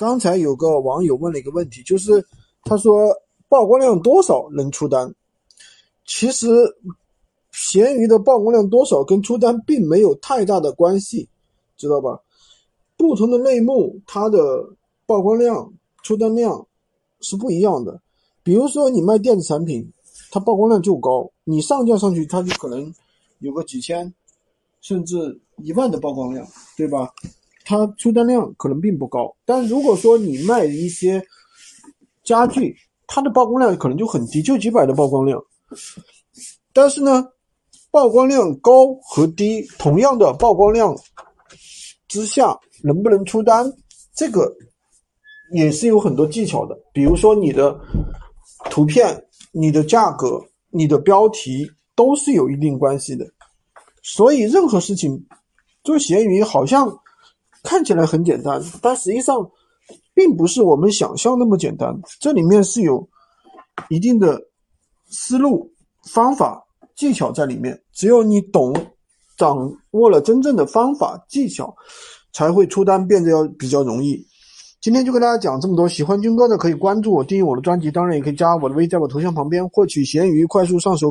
刚才有个网友问了一个问题，就是他说曝光量多少能出单？其实闲鱼的曝光量多少跟出单并没有太大的关系，知道吧？不同的类目它的曝光量、出单量是不一样的。比如说你卖电子产品，它曝光量就高，你上架上去它就可能有个几千甚至一万的曝光量，对吧？它出单量可能并不高，但如果说你卖一些家具，它的曝光量可能就很低，就几百的曝光量。但是呢，曝光量高和低，同样的曝光量之下，能不能出单，这个也是有很多技巧的。比如说你的图片、你的价格、你的标题都是有一定关系的。所以任何事情做闲鱼好像。看起来很简单，但实际上并不是我们想象那么简单。这里面是有一定的思路、方法、技巧在里面。只有你懂、掌握了真正的方法、技巧，才会出单变得要比较容易。今天就跟大家讲这么多。喜欢军哥的可以关注我、订阅我的专辑，当然也可以加我的微，在我头像旁边获取闲鱼快速上手。